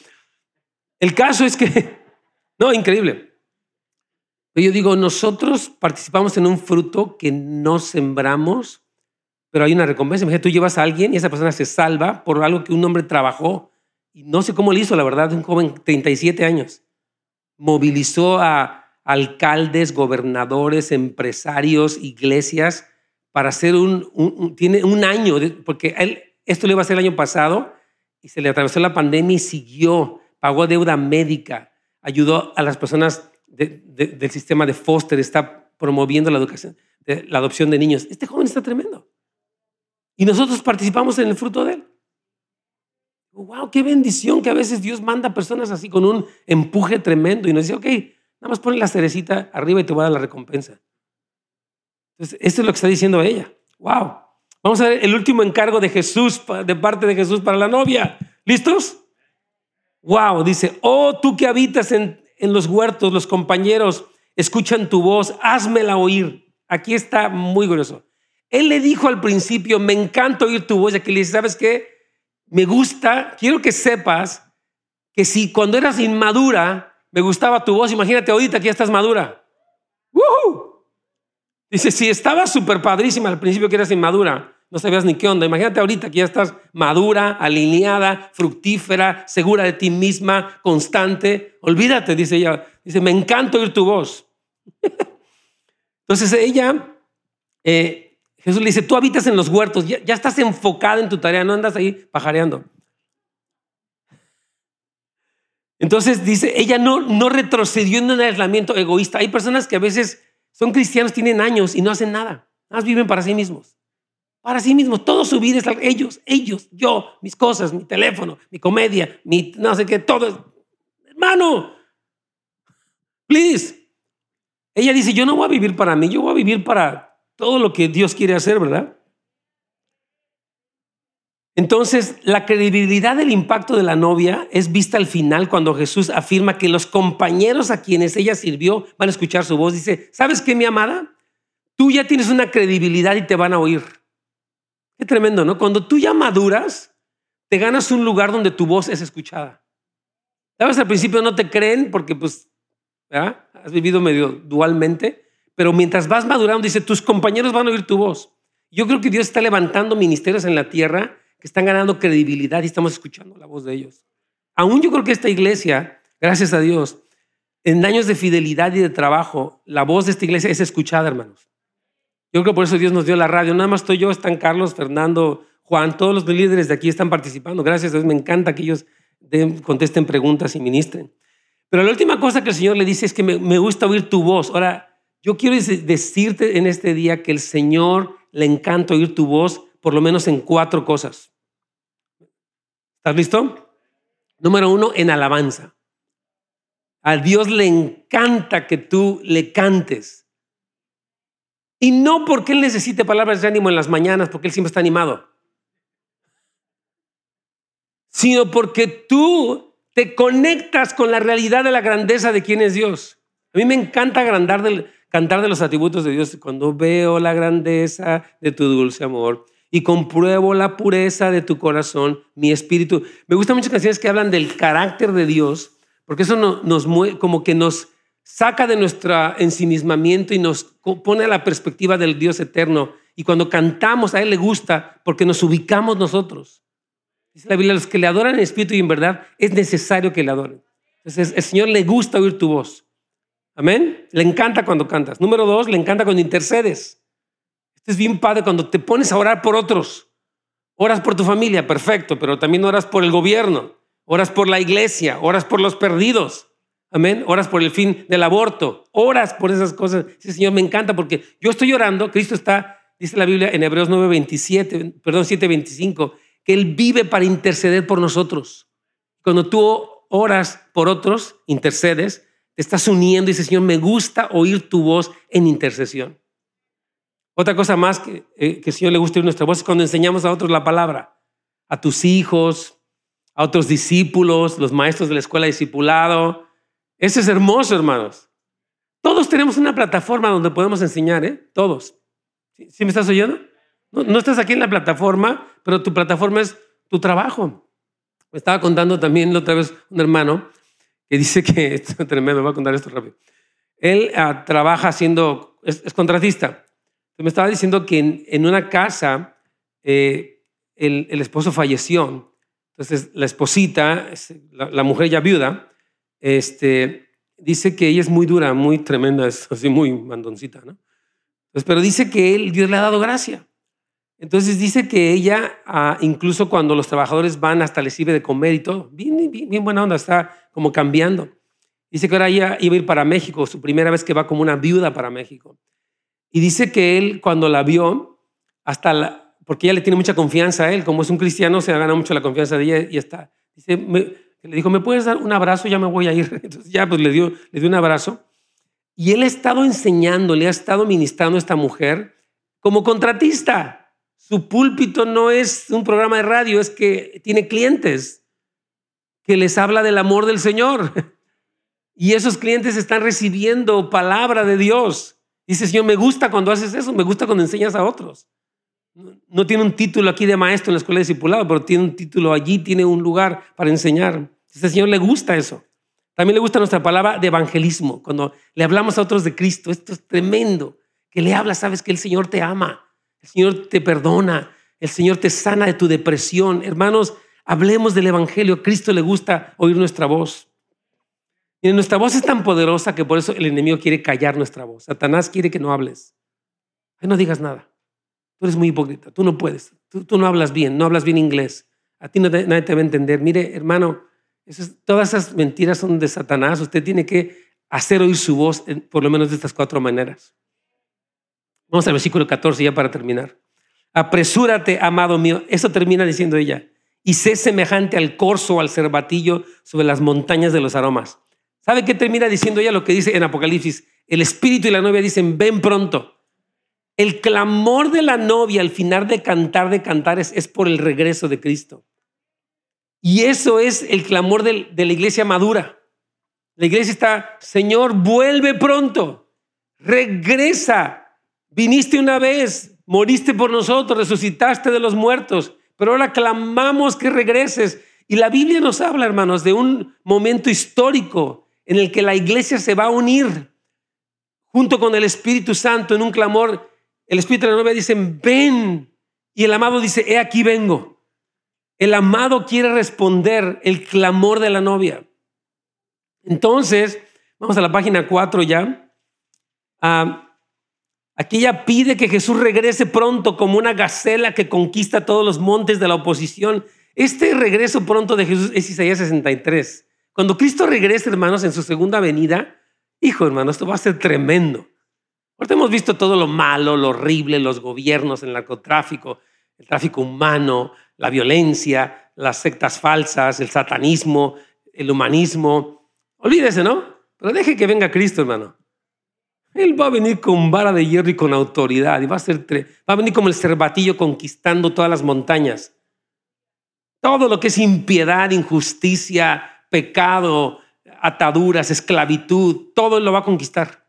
el caso es que, [LAUGHS] no, increíble. Yo digo, nosotros participamos en un fruto que no sembramos, pero hay una recompensa. Imagínate, tú llevas a alguien y esa persona se salva por algo que un hombre trabajó. Y no sé cómo lo hizo, la verdad, un joven 37 años. Movilizó a alcaldes, gobernadores, empresarios, iglesias para hacer un, tiene un año, porque él, esto le iba a hacer el año pasado y se le atravesó la pandemia y siguió, pagó deuda médica, ayudó a las personas del sistema de foster, está promoviendo la educación, la adopción de niños. Este joven está tremendo. Y nosotros participamos en el fruto de él. Wow, qué bendición que a veces Dios manda personas así con un empuje tremendo y nos dice, ok, nada más pone la cerecita arriba y te voy a dar la recompensa. Entonces, esto es lo que está diciendo ella. Wow. Vamos a ver el último encargo de Jesús, de parte de Jesús para la novia. ¿Listos? Wow, dice, oh tú que habitas en, en los huertos, los compañeros escuchan tu voz, házmela oír. Aquí está muy grueso. Él le dijo al principio, me encanta oír tu voz, y aquí le dice, ¿sabes qué? Me gusta, quiero que sepas que si cuando eras inmadura me gustaba tu voz, imagínate ahorita que ya estás madura. Dice, si estabas súper padrísima al principio que eras inmadura, no sabías ni qué onda. Imagínate ahorita que ya estás madura, alineada, fructífera, segura de ti misma, constante. Olvídate, dice ella. Dice, me encanta oír tu voz. [LAUGHS] Entonces ella, eh, Jesús le dice, tú habitas en los huertos, ya, estás enfocada en tu tarea, no andas ahí pajareando. Entonces dice, ella no, retrocedió en un aislamiento egoísta. Hay personas que a veces son cristianos, tienen años y no hacen nada. Nada más viven para sí mismos para sí mismos. Todo su vida es ellos, ellos, yo, mis cosas, mi teléfono, mi comedia, mi no sé qué, todo. Hermano, please. Ella dice, yo no voy a vivir para mí, yo voy a vivir para todo lo que Dios quiere hacer, ¿verdad? Entonces, la credibilidad del impacto de la novia es vista al final cuando Jesús afirma que los compañeros a quienes ella sirvió van a escuchar su voz. Dice, ¿sabes qué, mi amada? Tú ya tienes una credibilidad y te van a oír. Qué tremendo, ¿no? Cuando tú ya maduras, te ganas un lugar donde tu voz es escuchada. Sabes, al principio no te creen porque pues has vivido medio dualmente, pero mientras vas madurando, dice, tus compañeros van a oír tu voz. Yo creo que Dios está levantando ministerios en la tierra que están ganando credibilidad y estamos escuchando la voz de ellos. Aún yo creo que esta iglesia, gracias a Dios, en años de fidelidad y de trabajo, la voz de esta iglesia es escuchada, hermanos. Yo creo que por eso Dios nos dio la radio. Nada más estoy yo, están Carlos, Fernando, Juan, todos los líderes de aquí están participando. Gracias a Dios, me encanta que ellos contesten preguntas y ministren. Pero la última cosa que el Señor le dice es que me, gusta oír tu voz. Ahora, yo quiero decirte en este día que el Señor le encanta oír tu voz, por lo menos en cuatro cosas. ¿Estás listo? Número uno, en alabanza. A Dios le encanta que tú le cantes. Y no porque Él necesite palabras de ánimo en las mañanas, porque Él siempre está animado. sino porque tú te conectas con la realidad de la grandeza de quién es Dios. A mí me encanta agrandar cantar de los atributos de Dios cuando veo la grandeza de tu dulce amor y compruebo la pureza de tu corazón, mi espíritu. Me gustan muchas canciones que hablan del carácter de Dios, porque eso nos como que nos saca de nuestro ensimismamiento y nos pone a la perspectiva del Dios eterno. Y cuando cantamos a Él le gusta porque nos ubicamos nosotros. Dice la Biblia, los que le adoran en espíritu y en verdad, es necesario que le adoren. Entonces, el Señor le gusta oír tu voz. Amén. Le encanta cuando cantas. Número dos, le encanta cuando intercedes. Esto es bien padre cuando te pones a orar por otros. Oras por tu familia, perfecto, pero también oras por el gobierno, oras por la iglesia, oras por los perdidos. Amén. Oras por el fin del aborto, oras por esas cosas. Sí, Señor, me encanta porque yo estoy orando, Cristo está, dice la Biblia en Hebreos 9:27, perdón, 7:25, que Él vive para interceder por nosotros. Cuando tú oras por otros, intercedes, estás uniendo y dices, Señor, me gusta oír tu voz en intercesión. Otra cosa más que, eh, que el Señor le gusta oír nuestra voz es cuando enseñamos a otros la palabra, a tus hijos, a otros discípulos, los maestros de la escuela de discipulado. Eso es hermoso, hermanos. Todos tenemos una plataforma donde podemos enseñar, ¿eh? Todos. ¿Sí, me estás oyendo? No, no, estás aquí en la plataforma, pero tu plataforma es tu trabajo. Me estaba contando también la otra vez un hermano que dice que, [LAUGHS] esto es tremendo, voy a contar esto rápido. Él ah, trabaja haciendo, es, contratista. me estaba diciendo que en, una casa eh, el, esposo falleció. Entonces la esposita, la, mujer ya viuda, este, dice que ella es muy dura, muy tremenda, es así muy mandoncita, ¿no? Pues, pero dice que él, Dios le ha dado gracia. Entonces dice que ella, ah, incluso cuando los trabajadores van, hasta les sirve de comer y todo. Bien, bien, buena onda, está como cambiando. Dice que ahora ella iba a ir para México, su primera vez que va como una viuda para México. Y dice que él, cuando la vio, hasta la, porque ella le tiene mucha confianza a él, como es un cristiano, se ha ganado mucho la confianza de ella y está. Dice, le dijo, ¿me puedes dar un abrazo? Ya me voy a ir. [LAUGHS] Entonces ya pues le dio, le dio un abrazo. Y él ha estado enseñando, le ha estado ministrando a esta mujer como contratista. Su púlpito no es un programa de radio, es que tiene clientes que les habla del amor del Señor. [LAUGHS] Y esos clientes están recibiendo palabra de Dios. Dice, Señor, me gusta cuando haces eso, me gusta cuando enseñas a otros. No tiene un título aquí de maestro en la escuela de discipulado, pero tiene un título allí, tiene un lugar para enseñar. Dice, Señor le gusta eso. También le gusta nuestra palabra de evangelismo, cuando le hablamos a otros de Cristo. Esto es tremendo. Que le hablas, sabes que el Señor te ama el Señor te perdona, el Señor te sana de tu depresión. Hermanos, hablemos del Evangelio. A Cristo le gusta oír nuestra voz. Y nuestra voz es tan poderosa que por eso el enemigo quiere callar nuestra voz. Satanás quiere que no hables. Ay, no digas nada. Tú eres muy hipócrita. Tú no puedes. Tú, no hablas bien. No hablas bien inglés. A ti nadie te va a entender. Mire, hermano, todas esas mentiras son de Satanás. Usted tiene que hacer oír su voz por lo menos de estas cuatro maneras. Vamos al versículo 14 ya para terminar. Apresúrate, amado mío. Eso termina diciendo ella. Y sé semejante al corzo o al cervatillo sobre las montañas de los aromas. ¿Sabe qué termina diciendo ella? Lo que dice en Apocalipsis. El espíritu y la novia dicen, ven pronto. El clamor de la novia al final de cantar de cantares es por el regreso de Cristo. Y eso es el clamor de la iglesia madura. La iglesia está, Señor, vuelve pronto, regresa, Viniste una vez, moriste por nosotros, resucitaste de los muertos, pero ahora clamamos que regreses. Y la Biblia nos habla, hermanos, de un momento histórico en el que la iglesia se va a unir junto con el Espíritu Santo en un clamor. El Espíritu de la novia dice, ven. Y el amado dice, he aquí vengo. El amado quiere responder el clamor de la novia. Entonces, vamos a la página 4 ya. Ah, Aquí ella pide que Jesús regrese pronto como una gacela que conquista todos los montes de la oposición. Este regreso pronto de Jesús es Isaías 63. Cuando Cristo regrese, hermanos, en su segunda venida, hijo, hermano, esto va a ser tremendo. Ahorita hemos visto todo lo malo, lo horrible, los gobiernos, el narcotráfico, el tráfico humano, la violencia, las sectas falsas, el satanismo, el humanismo. Olvídese, ¿no? Pero deje que venga Cristo, hermano. Él va a venir con vara de hierro y con autoridad. Y va a, ser va a venir como el cervatillo conquistando todas las montañas. Todo lo que es impiedad, injusticia, pecado, ataduras, esclavitud, todo lo va a conquistar.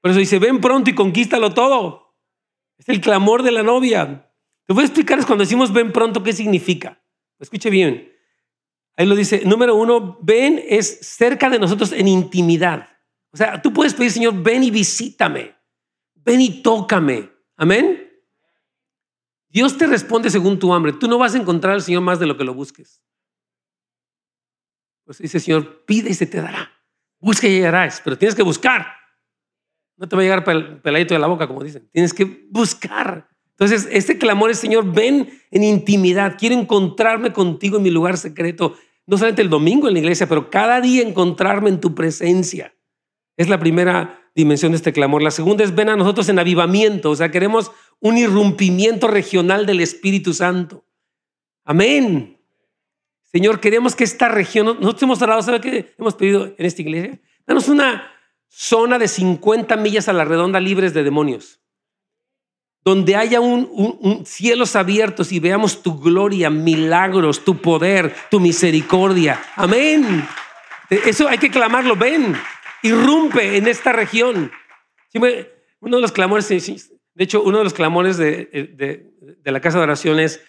Por eso dice, ven pronto y conquístalo todo. Es el clamor de la novia. Te voy a explicar cuando decimos ven pronto qué significa. Escuche bien. Ahí lo dice, número uno, ven es cerca de nosotros en intimidad. O sea, tú puedes pedir, Señor, ven y visítame. Ven y tócame. Amén. Dios te responde según tu hambre. Tú no vas a encontrar al Señor más de lo que lo busques. Pues dice Señor, pide y se te dará. Busca y hallarás, pero tienes que buscar. No te va a llegar peladito de la boca, como dicen. Tienes que buscar. Entonces, este clamor es, Señor, ven en intimidad. Quiero encontrarme contigo en mi lugar secreto. No solamente el domingo en la iglesia, pero cada día encontrarme en tu presencia. Es la primera dimensión de este clamor. La segunda es ven a nosotros en avivamiento, o sea, queremos un irrumpimiento regional del Espíritu Santo. Amén. Señor, queremos que esta región, nosotros hemos orado, ¿sabe qué hemos pedido en esta iglesia? Danos una zona de 50 millas a la redonda libres de demonios, donde haya un, cielos abiertos y veamos tu gloria, milagros, tu poder, tu misericordia. Amén. Eso hay que clamarlo, ven irrumpe en esta región. Uno de los clamores, de hecho, uno de los clamores de, la casa de oración es,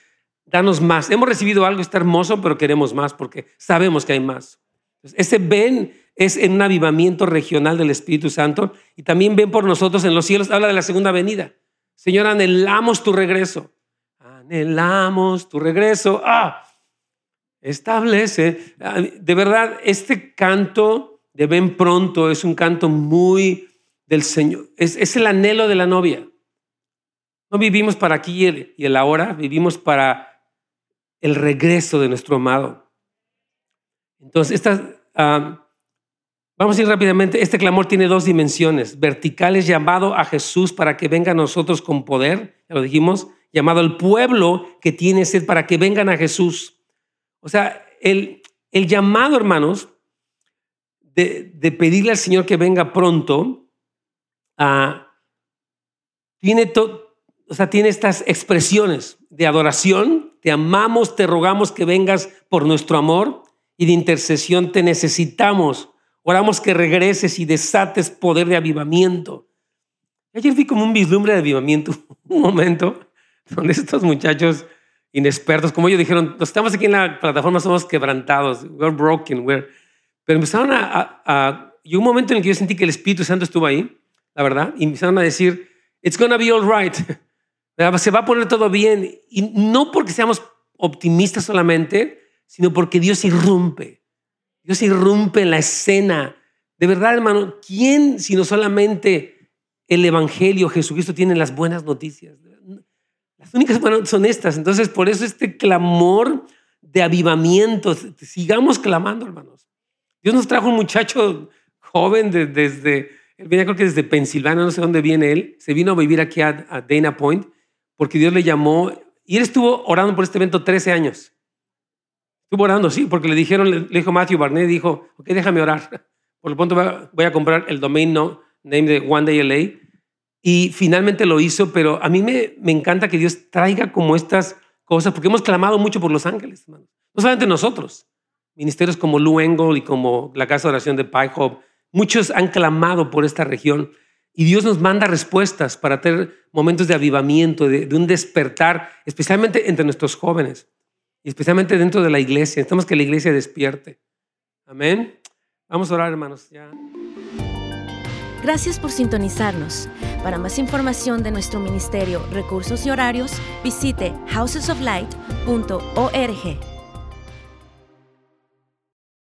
danos más. Hemos recibido algo, está hermoso, pero queremos más porque sabemos que hay más. Ese ven es en un avivamiento regional del Espíritu Santo y también ven por nosotros en los cielos. Habla de la segunda venida. Señor, anhelamos tu regreso. Anhelamos tu regreso. Ah, establece. Ah, de verdad, este canto de ven pronto es un canto muy del Señor. Es, el anhelo de la novia. No vivimos para aquí y el, ahora, vivimos para el regreso de nuestro amado. Entonces, ah, vamos a ir rápidamente. Este clamor tiene dos dimensiones. Verticales, llamado a Jesús para que venga a nosotros con poder, ya lo dijimos, llamado al pueblo que tiene sed para que vengan a Jesús. O sea, el, el llamado, hermanos, de, pedirle al Señor que venga pronto, ah, tiene, o sea, tiene estas expresiones de adoración, te amamos, te rogamos que vengas por nuestro amor y de intercesión te necesitamos. Oramos que regreses y desates poder de avivamiento. Ayer vi como un vislumbre de avivamiento, [LAUGHS] un momento donde estos muchachos inexpertos, como ellos dijeron, estamos aquí en la plataforma, somos quebrantados, we're broken, we're pero empezaron a, Y un momento en el que yo sentí que el Espíritu Santo estuvo ahí, la verdad, y empezaron a decir, it's gonna be all right. [LAUGHS] Se va a poner todo bien. Y no porque seamos optimistas solamente, sino porque Dios irrumpe. Dios irrumpe en la escena. De verdad, hermano, ¿quién, sino solamente el Evangelio, Jesucristo, tiene las buenas noticias? Las únicas buenas son estas. Entonces, por eso este clamor de avivamiento, sigamos clamando, hermanos. Dios nos trajo un muchacho joven desde, él venía creo que desde Pensilvania, no sé dónde viene él, se vino a vivir aquí a, Dana Point porque Dios le llamó y él estuvo orando por este evento 13 años. Estuvo orando, sí, porque le dijeron, le dijo Matthew Barnett, dijo, ok, déjame orar. Por lo pronto voy a comprar el domain name de One Day LA. Y finalmente lo hizo, pero a mí me, me encanta que Dios traiga como estas cosas, porque hemos clamado mucho por los ángeles, hermanos. No solamente nosotros, Ministerios como Lou Engle y como la Casa de Oración de Pi muchos han clamado por esta región y Dios nos manda respuestas para tener momentos de avivamiento, de, un despertar, especialmente entre nuestros jóvenes y especialmente dentro de la iglesia. Necesitamos que la iglesia despierte. Amén. Vamos a orar, hermanos. Gracias por sintonizarnos. Para más información de nuestro ministerio, recursos y horarios, visite housesoflight.org.